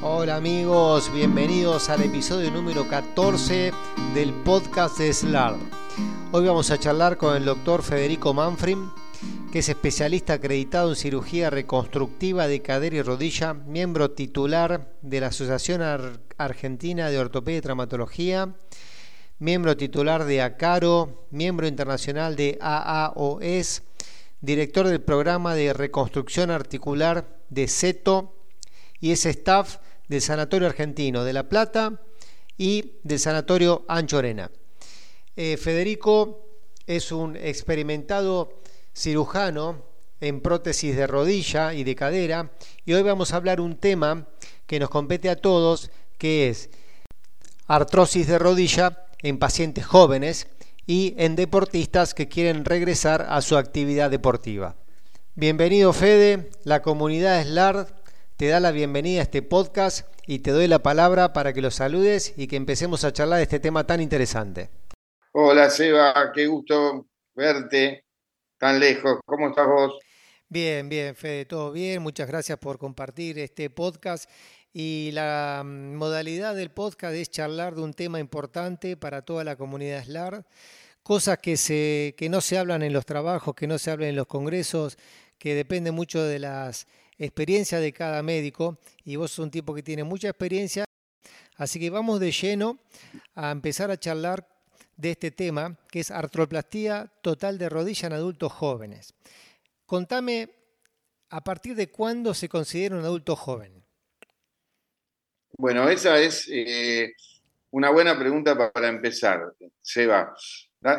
Hola amigos, bienvenidos al episodio número 14 del podcast de SLAR. Hoy vamos a charlar con el doctor Federico Manfrim, que es especialista acreditado en cirugía reconstructiva de cadera y rodilla, miembro titular de la Asociación Argentina de Ortopedia y Traumatología, miembro titular de ACARO, miembro internacional de AAOS, director del programa de reconstrucción articular de CETO y es staff del Sanatorio Argentino de La Plata y del Sanatorio Anchorena. Eh, Federico es un experimentado cirujano en prótesis de rodilla y de cadera y hoy vamos a hablar un tema que nos compete a todos que es artrosis de rodilla en pacientes jóvenes y en deportistas que quieren regresar a su actividad deportiva. Bienvenido Fede, la comunidad SLAR te da la bienvenida a este podcast y te doy la palabra para que lo saludes y que empecemos a charlar de este tema tan interesante. Hola Seba, qué gusto verte tan lejos. ¿Cómo estás vos? Bien, bien, Fede, todo bien. Muchas gracias por compartir este podcast. Y la mm, modalidad del podcast es charlar de un tema importante para toda la comunidad SLAR, cosas que, se, que no se hablan en los trabajos, que no se hablan en los congresos, que depende mucho de las experiencia de cada médico y vos sos un tipo que tiene mucha experiencia. Así que vamos de lleno a empezar a charlar de este tema, que es artroplastía total de rodilla en adultos jóvenes. Contame, ¿a partir de cuándo se considera un adulto joven? Bueno, esa es eh, una buena pregunta para empezar, Seba.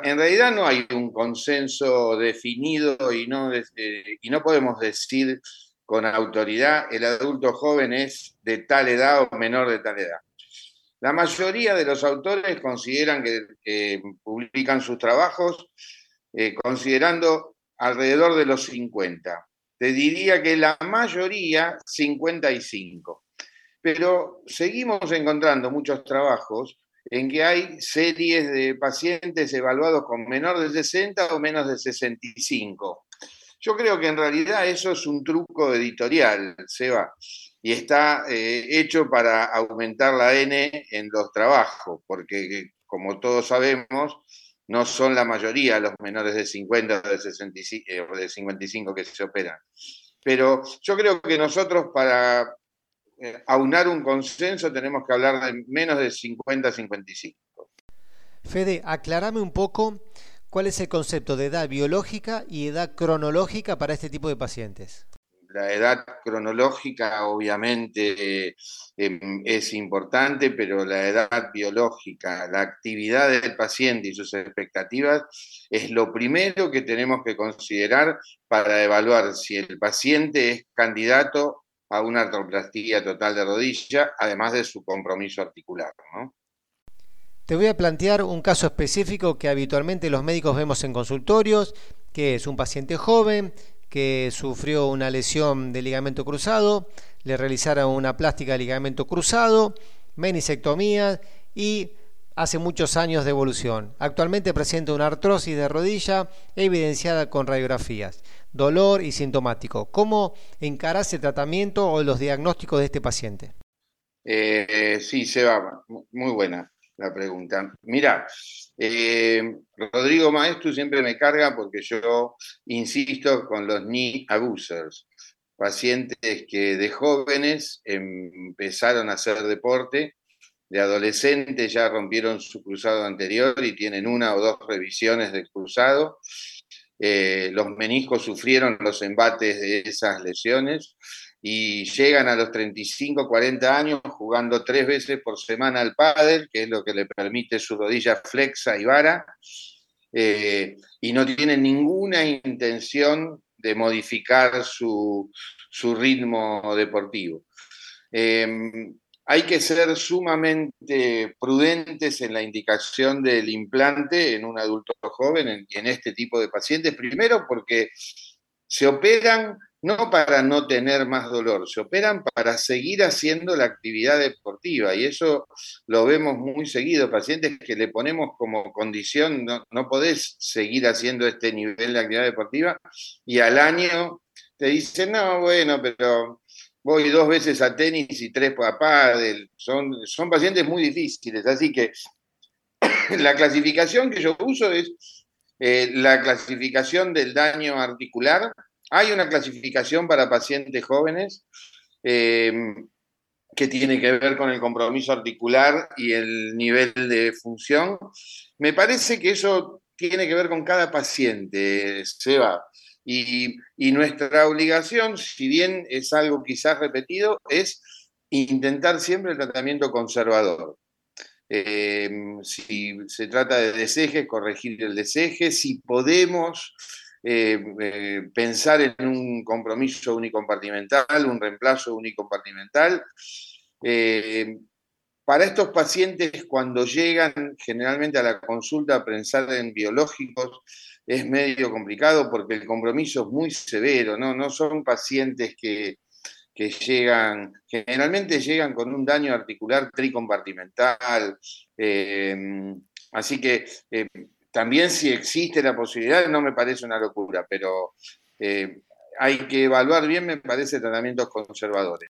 En realidad no hay un consenso definido y no, eh, y no podemos decir con autoridad, el adulto joven es de tal edad o menor de tal edad. La mayoría de los autores consideran que, publican sus trabajos eh, considerando alrededor de los 50. Te diría que la mayoría 55. Pero seguimos encontrando muchos trabajos en que hay series de pacientes evaluados con menor de 60 o menos de 65. Yo creo que en realidad eso es un truco editorial, Seba, y está eh, hecho para aumentar la N en los trabajos, porque como todos sabemos, no son la mayoría los menores de 50 o de, 65, eh, 55 que se operan. Pero yo creo que nosotros para eh, aunar un consenso tenemos que hablar de menos de 50-55. Fede, aclarame un poco ¿Cuál es el concepto de edad biológica y edad cronológica para este tipo de pacientes? La edad cronológica obviamente em, es importante, pero la edad biológica, la actividad del paciente y sus expectativas es lo primero que tenemos que considerar para evaluar si el paciente es candidato a una artroplastía total de rodilla, además de su compromiso articular. ¿no? Te voy a plantear un caso específico que habitualmente los médicos vemos en consultorios, que es un paciente joven que sufrió una lesión de ligamento cruzado, le realizaron una plástica de ligamento cruzado, menisectomía y hace muchos años de evolución. Actualmente presenta una artrosis de rodilla evidenciada con radiografías, dolor y sintomático. ¿Cómo encarás el tratamiento o los diagnósticos de este paciente? Eh, sí, Seba, muy buena la pregunta. Mira, eh, Rodrigo Maestro siempre me carga porque yo insisto con los knee abusers, pacientes que de jóvenes empezaron a hacer deporte, de adolescentes ya rompieron su cruzado anterior y tienen una o dos revisiones del cruzado. Eh, los meniscos sufrieron los embates de esas lesiones y llegan a los 35, 40 años jugando tres veces por semana al pádel, que es lo que le permite su rodilla flexa y vara, eh, y no tienen ninguna intención de modificar su, ritmo deportivo. Em, hay que ser sumamente prudentes en la indicación del implante en un adulto joven, en, en este tipo de pacientes, primero porque se operan no para no tener más dolor, se operan para seguir haciendo la actividad deportiva y eso lo vemos muy seguido, pacientes que le ponemos como condición, no, no podés seguir haciendo este nivel de actividad deportiva y al año te dicen, no, bueno, pero voy dos veces a tenis y tres a pádel. Son, son pacientes muy difíciles, así que la clasificación que yo uso es eh, la clasificación del daño articular. Hay una clasificación para pacientes jóvenes eh, que tiene que ver con el compromiso articular y el nivel de función. Me parece que eso tiene que ver con cada paciente, Seba. Y, y nuestra obligación, si bien es algo quizás repetido, es intentar siempre el tratamiento conservador. Eh, si se trata de deseje, corregir el deseje, si podemos eh, eh, pensar en un compromiso unicompartimental, un reemplazo unicompartimental. para estos pacientes, cuando llegan generalmente a la consulta pensar en biológicos, es medio complicado porque el compromiso es muy severo, ¿no? No son pacientes que, que llegan, generalmente llegan con un daño articular tricompartimental. Eh, así que eh, también si existe la posibilidad, no me parece una locura, pero eh, hay que evaluar bien, me parece, tratamientos conservadores.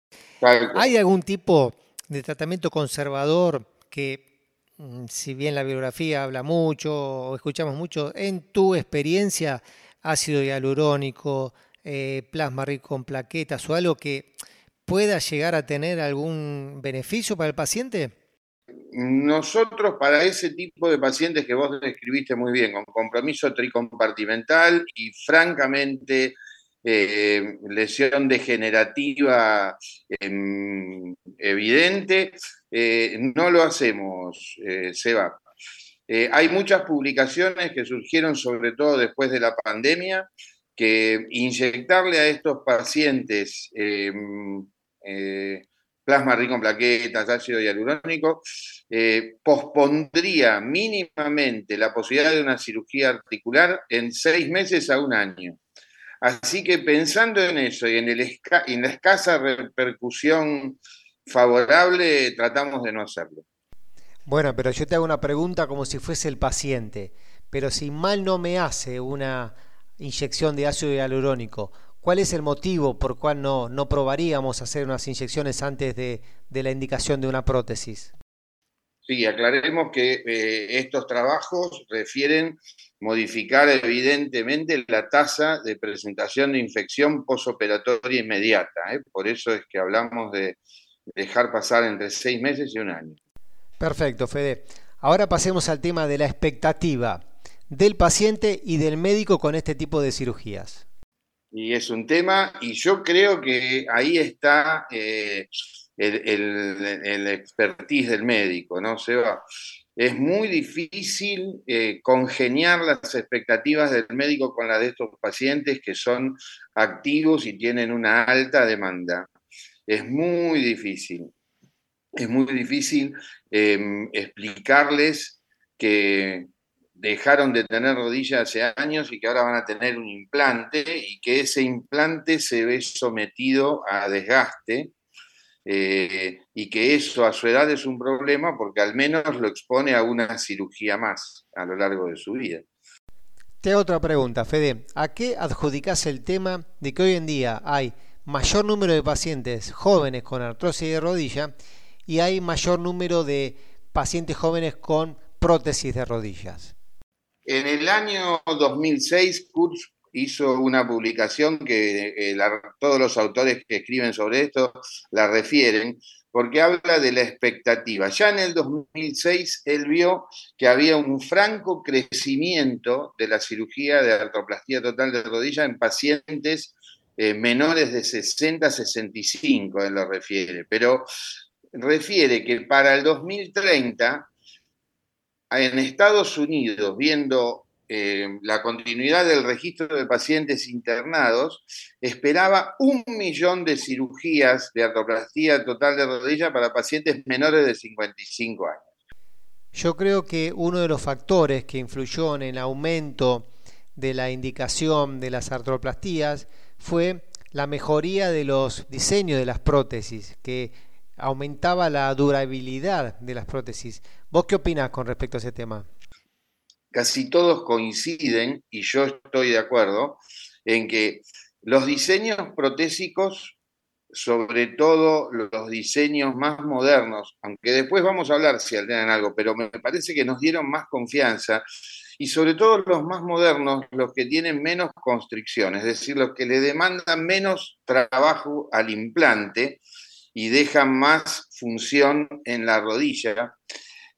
¿Hay algún tipo de tratamiento conservador que, mm, si bien la bibliografía habla mucho o escuchamos mucho, en tu experiencia, ácido hialurónico, eh, plasma rico en plaquetas o algo que pueda llegar a tener algún beneficio para el paciente? Nosotros para ese tipo de pacientes que vos describiste muy bien, con compromiso tricompartimental y francamente eh, lesión degenerativa em, evidente, eh, no lo hacemos, Seba. hay muchas publicaciones que surgieron sobre todo después de la pandemia que inyectarle a estos pacientes eh, eh, plasma rico en plaquetas, ácido hialurónico, eh, pospondría mínimamente la posibilidad de una cirugía articular en seis meses a un año. Así que pensando en eso y en, en la escasa repercusión favorable, tratamos de no hacerlo. Bueno, pero yo te hago una pregunta como si fuese el paciente. Pero si mal no me hace una inyección de ácido hialurónico. ¿Cuál es el motivo por cual no, no probaríamos hacer unas inyecciones antes de, la indicación de una prótesis? Sí, aclaremos que eh, estos trabajos refieren modificar evidentemente la tasa de presentación de infección posoperatoria inmediata. ¿eh? Por eso es que hablamos de dejar pasar entre seis meses y un año. Perfecto, Fede. Ahora pasemos al tema de la expectativa del paciente y del médico con este tipo de cirugías. Y es un tema, y yo creo que ahí está eh, el, expertise del médico, ¿no, Seba? Es muy difícil eh, congeniar las expectativas del médico con las de estos pacientes que son activos y tienen una alta demanda. Es muy difícil. Es muy difícil em, explicarles que, dejaron de tener rodillas hace años y que ahora van a tener un implante y que ese implante se ve sometido a desgaste eh, y que eso a su edad es un problema porque al menos lo expone a una cirugía más a lo largo de su vida. Te otra pregunta, Fede. ¿A qué adjudicas el tema de que hoy en día hay mayor número de pacientes jóvenes con artrosis de rodilla y hay mayor número de pacientes jóvenes con prótesis de rodillas? En el año 2006, Kurz hizo una publicación que eh, todos los autores que escriben sobre esto la refieren, porque habla de la expectativa. Ya en el 2006 él vio que había un franco crecimiento de la cirugía de artroplastía total de rodilla en pacientes eh, menores de 60 a 65, él lo refiere, pero refiere que para el 2030 en Estados Unidos, viendo eh, la continuidad del registro de pacientes internados, esperaba un millón de cirugías de artroplastía total de rodilla para pacientes menores de 55 años. Yo creo que uno de los factores que influyó en el aumento de la indicación de las artroplastías fue la mejoría de los diseños de las prótesis, que aumentaba la durabilidad de las prótesis. ¿Vos qué opinás con respecto a ese tema? Casi todos coinciden, y yo estoy de acuerdo, en que los diseños protésicos sobre todo los diseños más modernos, aunque después vamos a hablar si alternan algo, pero me parece que nos dieron más confianza y sobre todo los más modernos, los que tienen menos constricciones, es decir, los que le demandan menos trabajo al implante y dejan más función en la rodilla.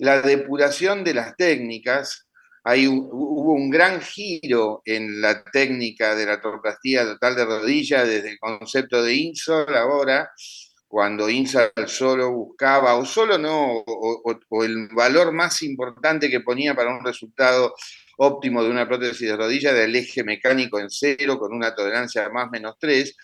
La depuración de las técnicas, hay hubo un gran giro en la técnica de la artroplastía total de rodilla desde el concepto de Insol ahora, cuando Insol solo buscaba, o solo no, o, el valor más importante que ponía para un resultado óptimo de una prótesis de rodilla del eje mecánico en cero con una tolerancia más menos 3.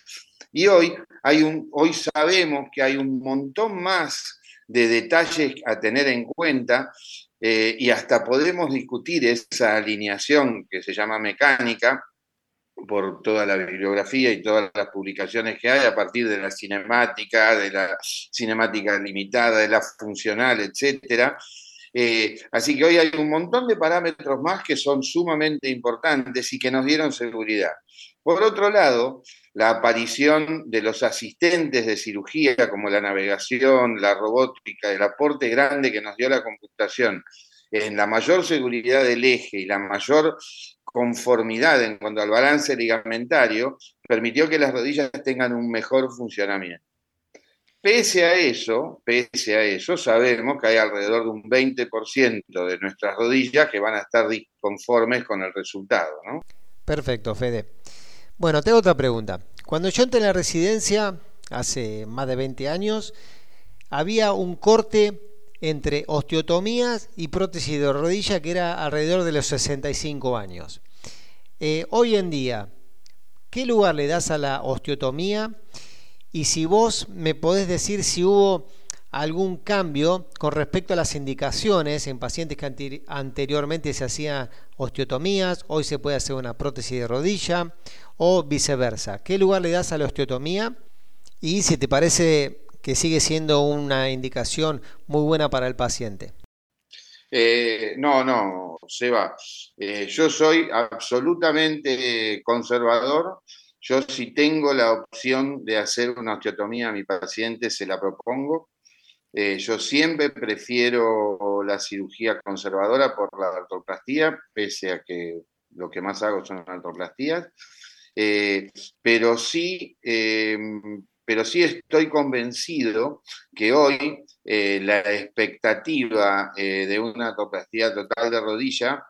Y hoy, hay un, hoy sabemos que hay un montón más de detalles a tener en cuenta eh, y hasta podemos discutir esa alineación que se llama mecánica por toda la bibliografía y todas las publicaciones que hay a partir de la cinemática, de la cinemática limitada, de la funcional, etcétera. Eh, así que hoy hay un montón de parámetros más que son sumamente importantes y que nos dieron seguridad. Por otro lado, la aparición de los asistentes de cirugía, como la navegación, la robótica, el aporte grande que nos dio la computación en la mayor seguridad del eje y la mayor conformidad en cuanto al balance ligamentario, permitió que las rodillas tengan un mejor funcionamiento. Pese a eso, pese a eso, sabemos que hay alrededor de un 20% de nuestras rodillas que van a estar disconformes con el resultado. Perfecto, Fede. Bueno, tengo otra pregunta. Cuando yo entré en la residencia, hace más de 20 años, había un corte entre osteotomías y prótesis de rodilla que era alrededor de los 65 años. Eh, hoy en día, ¿qué lugar le das a la osteotomía? Y si vos me podés decir si hubo algún cambio con respecto a las indicaciones en pacientes que anteriormente se hacían osteotomías, hoy se puede hacer una prótesis de rodilla o viceversa. ¿Qué lugar le das a la osteotomía? Y si te parece que sigue siendo una indicación muy buena para el paciente. Eh, no, no, Seba. Eh, yo soy absolutamente conservador yo si tengo la opción de hacer una osteotomía a mi paciente, se la propongo. Eh, yo siempre prefiero la cirugía conservadora por la artroplastía, pese a que lo que más hago son artroplastías. Eh, pero, sí, em, pero sí estoy convencido que hoy eh, la expectativa de una artroplastía total de rodilla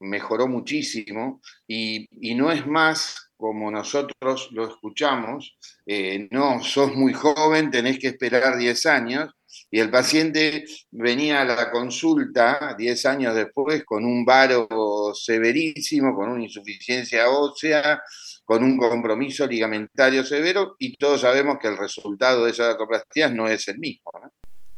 mejoró muchísimo y, no es más como nosotros lo escuchamos, eh, no, sos muy joven, tenés que esperar 10 años, y el paciente venía a la consulta 10 años después con un varo severísimo, con una insuficiencia ósea, con un compromiso ligamentario severo, y todos sabemos que el resultado de esas artroplastías no es el mismo.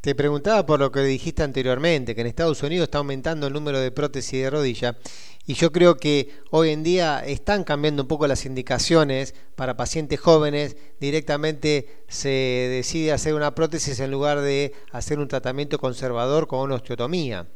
Te preguntaba por lo que dijiste anteriormente, que en Estados Unidos está aumentando el número de prótesis de rodilla y yo creo que hoy en día están cambiando un poco las indicaciones para pacientes jóvenes, directamente se decide hacer una prótesis en lugar de hacer un tratamiento conservador con una osteotomía.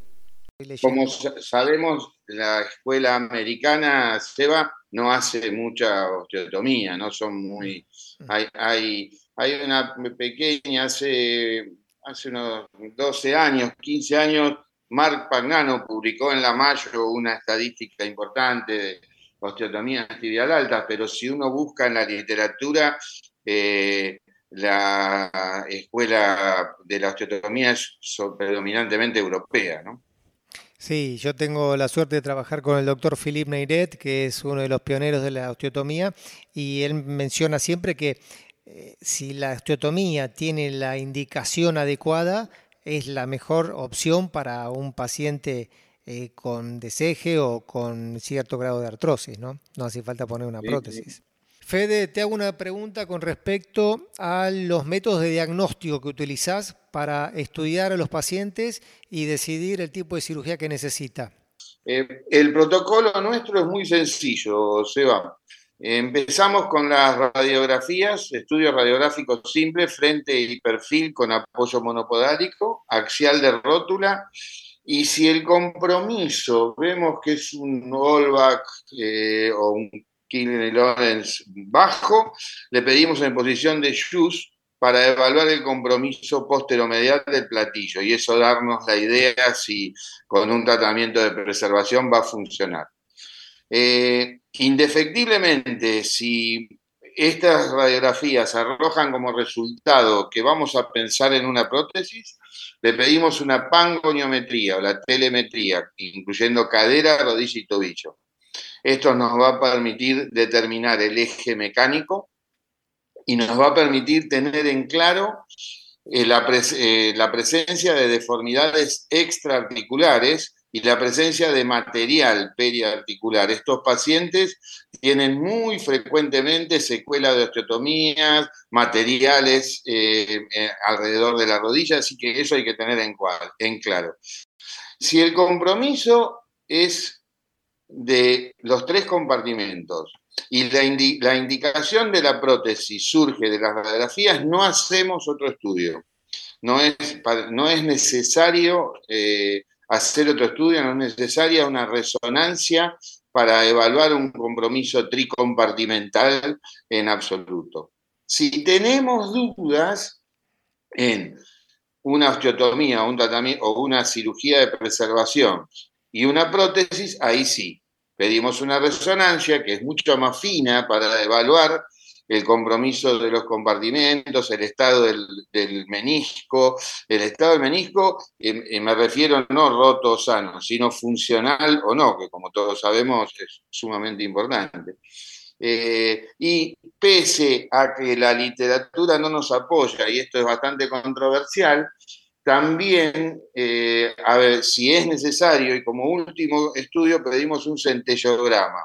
Como sabemos, la escuela americana, Seba, no hace mucha osteotomía, no son muy... Mm. Hay, hay, hay una pequeña, hace hace unos 12 años, 15 años, Mark Pagano publicó en la Mayo una estadística importante de osteotomía tibial alta, pero si uno busca en la literatura, eh, la escuela de la osteotomía es predominantemente europea, ¿no? Sí, yo tengo la suerte de trabajar con el doctor Philippe Neiret, que es uno de los pioneros de la osteotomía, y él menciona siempre que eh, si la osteotomía tiene la indicación adecuada, es la mejor opción para un paciente eh, con deseje o con cierto grado de artrosis, ¿no? No hace falta poner una prótesis. Fede, te hago una pregunta con respecto a los métodos de diagnóstico que utilizás para estudiar a los pacientes y decidir el tipo de cirugía que necesita. Eh, el protocolo nuestro es muy sencillo, Seba. Empezamos con las radiografías, estudio radiográfico simple, frente y perfil con apoyo monopodálico, axial de rótula, y si el compromiso vemos que es un rollback eh, o un Killing Lawrence bajo, le pedimos en posición de shoes para evaluar el compromiso posteromedial del platillo y eso darnos la idea si con un tratamiento de preservación va a funcionar. Eh, indefectiblemente, si estas radiografías arrojan como resultado que vamos a pensar en una prótesis, le pedimos una pangoniometría o la telemetría, incluyendo cadera, rodilla y tobillo. Esto nos va a permitir determinar el eje mecánico y nos va a permitir tener en claro eh, la, eh, la presencia de deformidades extraarticulares y la presencia de material periarticular. Estos pacientes tienen muy frecuentemente secuelas de osteotomías, materiales eh, eh, alrededor de la rodilla, así que eso hay que tener en, claro. Si el compromiso es de los tres compartimentos y la, indicación de la prótesis surge de las radiografías, no hacemos otro estudio. No es, no es necesario eh, hacer otro estudio, no es necesaria una resonancia para evaluar un compromiso tricompartimental en absoluto. Si tenemos dudas en una osteotomía o una cirugía de preservación y una prótesis, ahí sí, pedimos una resonancia que es mucho más fina para evaluar el compromiso de los compartimentos, el estado del, menisco. El estado del menisco, me refiero no roto o sano, sino funcional o no, que como todos sabemos es sumamente importante. Eh, y pese a que la literatura no nos apoya, y esto es bastante controversial, también, eh, a ver, si es necesario, y como último estudio pedimos un centellograma,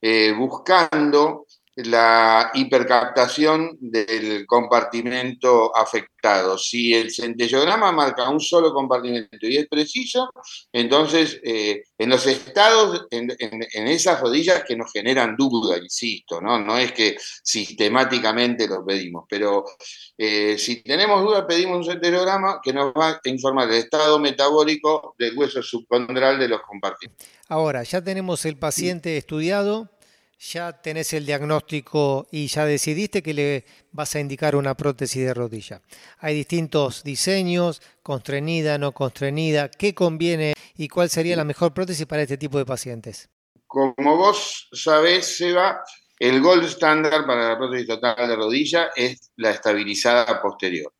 eh, buscando la hipercaptación del compartimento afectado. Si el centellograma marca un solo compartimento y es preciso, entonces eh, en los estados, en, esas rodillas que nos generan duda, insisto, ¿no? no es que sistemáticamente lo pedimos, pero eh, si tenemos duda pedimos un centellograma que nos va a informar del estado metabólico del hueso subcondral de los compartimentos. Ahora, ya tenemos el paciente estudiado, ya tenés el diagnóstico y ya decidiste que le vas a indicar una prótesis de rodilla. Hay distintos diseños, constreñida, no constreñida, qué conviene y cuál sería la mejor prótesis para este tipo de pacientes. Como vos sabés, Seba, el gold estándar para la prótesis total de rodilla es la estabilizada posterior.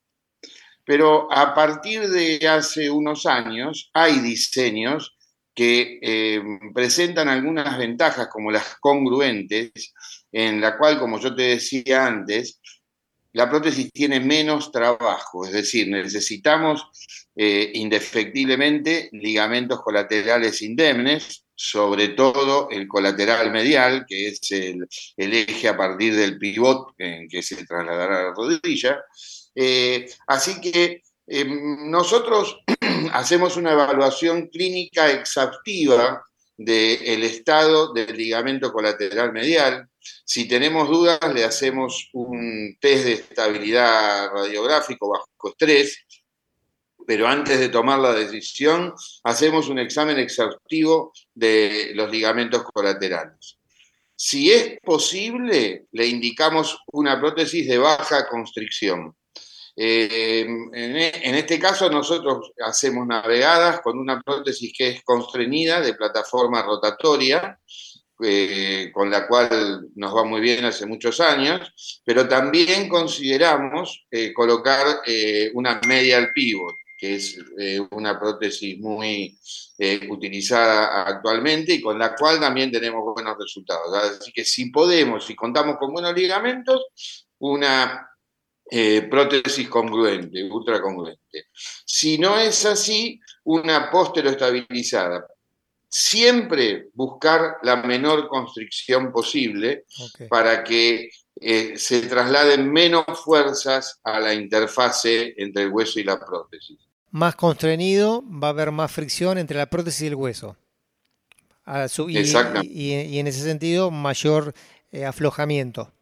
Pero a partir de hace unos años hay diseños que eh, presentan algunas ventajas como las congruentes, en la cual, como yo te decía antes, la prótesis tiene menos trabajo, es decir, necesitamos eh, indefectiblemente ligamentos colaterales indemnes, sobre todo el colateral medial, que es el, eje a partir del pivot en que se trasladará la rodilla. Eh, así que nosotros hacemos una evaluación clínica exhaustiva del estado del ligamento colateral medial. Si tenemos dudas, le hacemos un test de estabilidad radiográfico bajo estrés, pero antes de tomar la decisión, hacemos un examen exhaustivo de los ligamentos colaterales. Si es posible, le indicamos una prótesis de baja constricción. Eh, en, este caso nosotros hacemos navegadas con una prótesis que es constreñida de plataforma rotatoria, eh, con la cual nos va muy bien hace muchos años, pero también consideramos eh, colocar una medial pivot, que es una prótesis muy utilizada actualmente y con la cual también tenemos buenos resultados. Así que si podemos, si contamos con buenos ligamentos, una eh, prótesis congruente, ultracongruente. Si no es así, una estabilizada. Siempre buscar la menor constricción posible para que eh, se trasladen menos fuerzas a la interfase entre el hueso y la prótesis. Más constreñido, va a haber más fricción entre la prótesis y el hueso. y, y, en ese sentido, mayor eh, aflojamiento.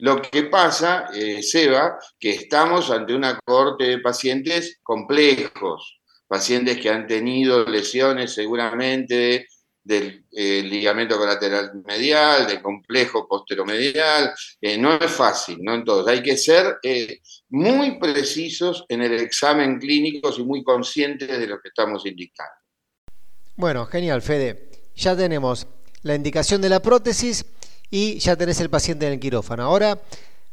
Lo que pasa, eh, Seba, que estamos ante una cohorte de pacientes complejos, pacientes que han tenido lesiones seguramente del eh, ligamento colateral medial, del complejo posteromedial. Eh, no es fácil, no en todos. Hay que ser muy precisos en el examen clínico y muy conscientes de lo que estamos indicando. Bueno, genial, Fede. Ya tenemos la indicación de la prótesis y ya tenés el paciente en el quirófano. Ahora,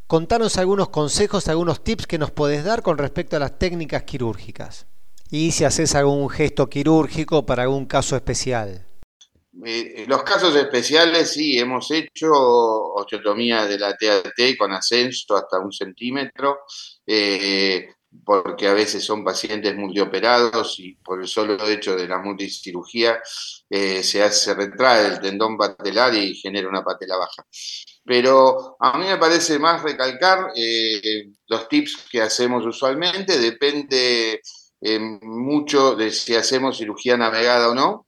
contanos algunos consejos, algunos tips que nos podés dar con respecto a las técnicas quirúrgicas. Y si haces algún gesto quirúrgico para algún caso especial. Eh, los casos especiales sí, hemos hecho osteotomía de la TAT con ascenso hasta un centímetro, eh, porque a veces son pacientes multioperados y por el solo hecho de la multicirugía eh, se, hace, retrae el tendón patelar y genera una patela baja. Pero a mí me parece más recalcar los tips que hacemos usualmente, depende mucho de si hacemos cirugía navegada o no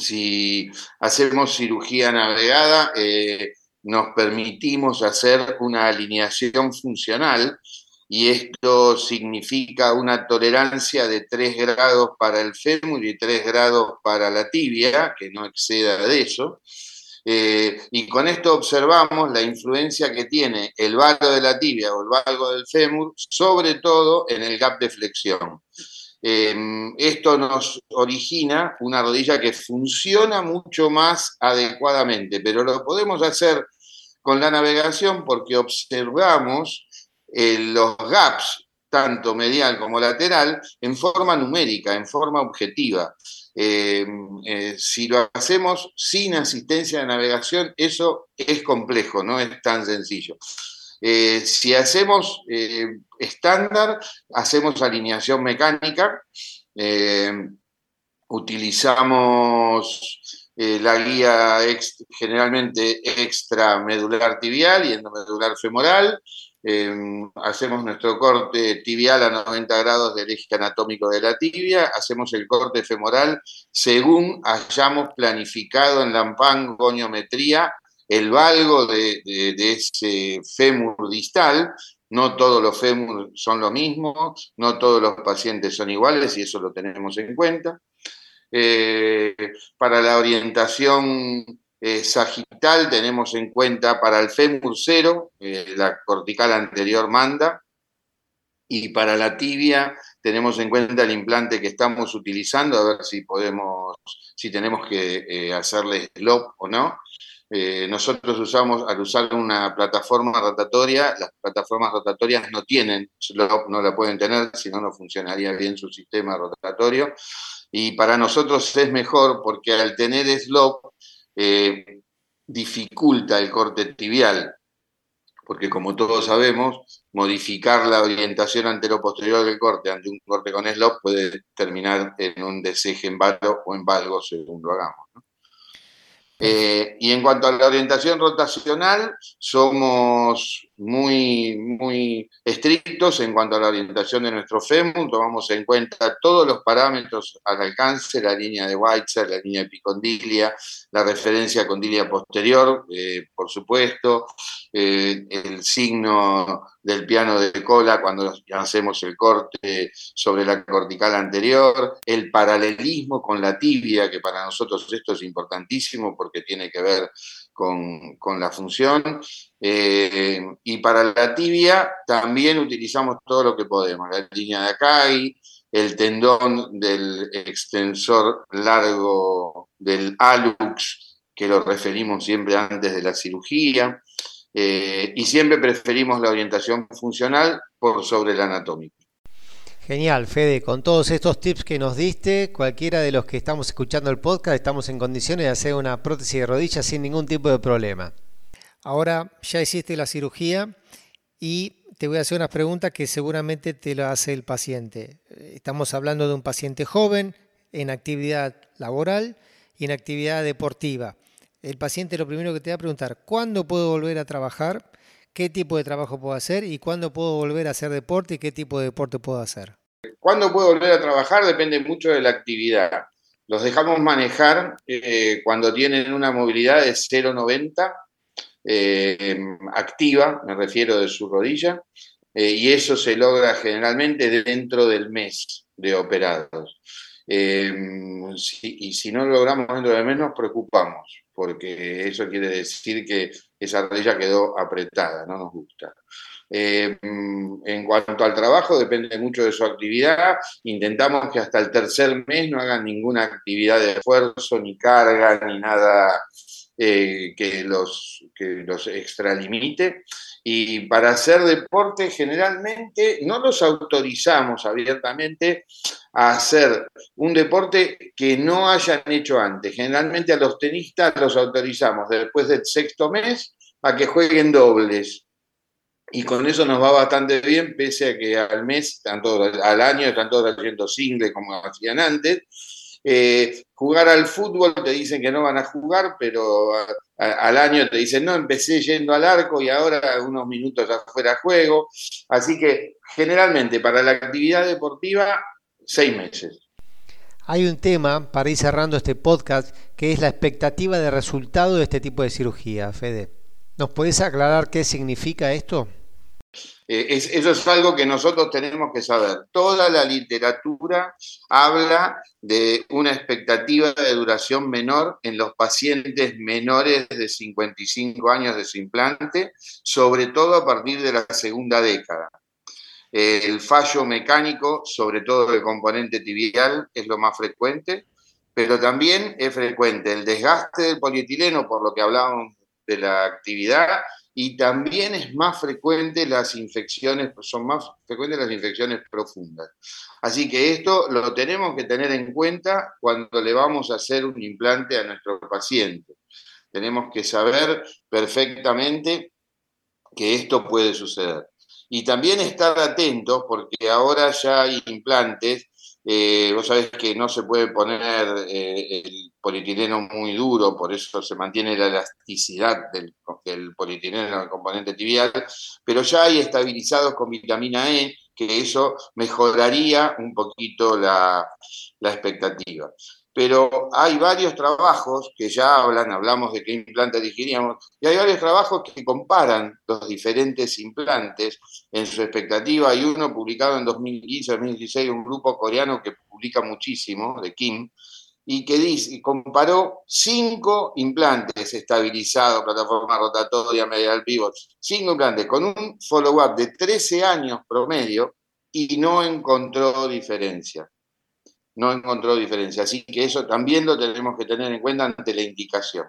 si hacemos cirugía navegada, eh, nos permitimos hacer una alineación funcional y esto significa una tolerancia de 3 grados para el fémur y 3 grados para la tibia, que no exceda de eso. Eh, y con esto observamos la influencia que tiene el valgo de la tibia o el valgo del fémur, sobre todo en el gap de flexión. Em, esto nos origina una rodilla que funciona mucho más adecuadamente, pero lo podemos hacer con la navegación porque observamos eh, los gaps, tanto medial como lateral, en forma numérica, en forma objetiva. Em, eh, si lo hacemos sin asistencia de navegación, eso es complejo, no es tan sencillo. Eh, si hacemos eh, estándar, hacemos alineación mecánica, eh, utilizamos la guía generalmente extramedular tibial y endomedular femoral, hacemos nuestro corte tibial a 90 grados del eje anatómico de la tibia, hacemos el corte femoral según hayamos planificado en la ampangoniometría el valgo de, ese fémur distal, no todos los fémur son lo mismo, no todos los pacientes son iguales y eso lo tenemos en cuenta. Eh, para la orientación eh, sagital tenemos en cuenta para el fémur cero, eh, la cortical anterior manda, y para la tibia tenemos en cuenta el implante que estamos utilizando, a ver si podemos, si tenemos que hacerle slop o no. Eh, nosotros usamos, al usar una plataforma rotatoria, las plataformas rotatorias no tienen no la pueden tener, si no, no funcionaría bien su sistema rotatorio. Y para nosotros es mejor porque al tener slope eh, dificulta el corte tibial, porque como todos sabemos, modificar la orientación antero-posterior del corte ante un corte con slope puede terminar en un deseje en o en valgo según lo hagamos. Eh, y en cuanto a la orientación rotacional, somos muy, muy estrictos en cuanto a la orientación de nuestro fémur, tomamos en cuenta todos los parámetros al alcance, la línea de Weitzer, la línea epicondilia, la referencia condilia posterior, eh, por supuesto, eh, el signo del piano de cola cuando hacemos el corte sobre la cortical anterior, el paralelismo con la tibia, que para nosotros esto es importantísimo porque tiene que ver con, la función. Eh, y para la tibia también utilizamos todo lo que podemos, la línea de Akai, el tendón del extensor largo del alux, que lo referimos siempre antes de la cirugía, eh, y siempre preferimos la orientación funcional por sobre la anatómica. Genial, Fede. Con todos estos tips que nos diste, cualquiera de los que estamos escuchando el podcast estamos en condiciones de hacer una prótesis de rodilla sin ningún tipo de problema. Ahora ya hiciste la cirugía y te voy a hacer unas preguntas que seguramente te lo hace el paciente. Estamos hablando de un paciente joven en actividad laboral y en actividad deportiva el paciente lo primero que te va a preguntar, ¿cuándo puedo volver a trabajar? ¿Qué tipo de trabajo puedo hacer? ¿Y cuándo puedo volver a hacer deporte? ¿Y qué tipo de deporte puedo hacer? ¿Cuándo puedo volver a trabajar? Depende mucho de la actividad. Los dejamos manejar eh, cuando tienen una movilidad de 0,90 eh, activa, me refiero de su rodilla, eh, y eso se logra generalmente dentro del mes de operados. Y si no lo logramos dentro de mes nos preocupamos, porque eso quiere decir que esa rodilla quedó apretada, no nos gusta. Em, en cuanto al trabajo, depende mucho de su actividad. Intentamos que hasta el tercer mes no hagan ninguna actividad de esfuerzo, ni carga, ni nada eh, que, los, que los extralimite. Y para hacer deporte generalmente no los autorizamos abiertamente a hacer un deporte que no hayan hecho antes. Generalmente a los tenistas los autorizamos después del sexto mes a que jueguen dobles. Y con eso nos va bastante bien, pese a que al mes, tanto al año, están todos haciendo single como hacían antes. Eh, jugar al fútbol te dicen que no van a jugar, pero al año te dicen, no, empecé yendo al arco y ahora unos minutos afuera juego. Así que generalmente para la actividad deportiva, seis meses. Hay un tema para ir cerrando este podcast que es la expectativa de resultado de este tipo de cirugía, Fede. ¿Nos podés aclarar qué significa esto? Eh, eso es algo que nosotros tenemos que saber. Toda la literatura habla de una expectativa de duración menor en los pacientes menores de 55 años de su implante, sobre todo a partir de la segunda década. El fallo mecánico, sobre todo el componente tibial, es lo más frecuente, pero también es frecuente el desgaste del polietileno, por lo que hablábamos de la actividad, y también es más frecuente las infecciones, son más frecuentes las infecciones profundas. Así que esto lo tenemos que tener en cuenta cuando le vamos a hacer un implante a nuestro paciente. Tenemos que saber perfectamente que esto puede suceder. Y también estar atentos porque ahora ya hay implantes eh, vos sabés que no se puede poner eh, el polietileno muy duro, por eso se mantiene la elasticidad del, del polietileno, el componente tibial, pero ya hay estabilizados con vitamina E, que eso mejoraría un poquito la, la expectativa pero hay varios trabajos que ya hablan, hablamos de qué implantes elegiríamos, y hay varios trabajos que comparan los diferentes implantes en su expectativa. Hay uno publicado en 2015-2016, un grupo coreano que publica muchísimo, de Kim, y que comparó cinco implantes estabilizados, plataforma rotatoria, medial pivot, cinco implantes con un follow-up de 13 años promedio y no encontró diferencia no encontró diferencia. Así que eso también lo tenemos que tener en cuenta ante la indicación.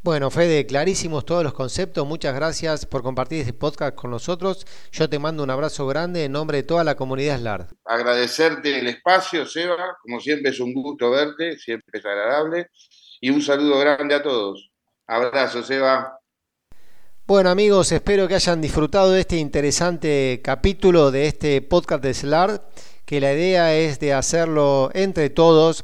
Bueno, Fede, clarísimos todos los conceptos. Muchas gracias por compartir este podcast con nosotros. Yo te mando un abrazo grande en nombre de toda la comunidad SLAR. Agradecerte el espacio, Seba. Como siempre es un gusto verte, siempre es agradable. Y un saludo grande a todos. Abrazo, Seba. Bueno amigos, espero que hayan disfrutado de este interesante capítulo de este podcast de SLAR que la idea es de hacerlo entre todos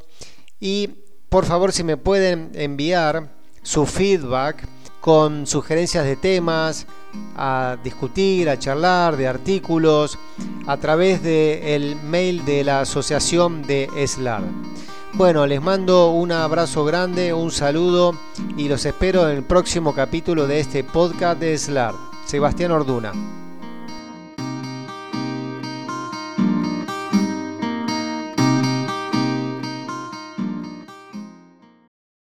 y por favor si me pueden enviar su feedback con sugerencias de temas a discutir, a charlar, de artículos, a través del mail de la asociación de SLAR. Bueno, les mando un abrazo grande, un saludo y los espero en el próximo capítulo de este podcast de SLAR. Sebastián Orduna.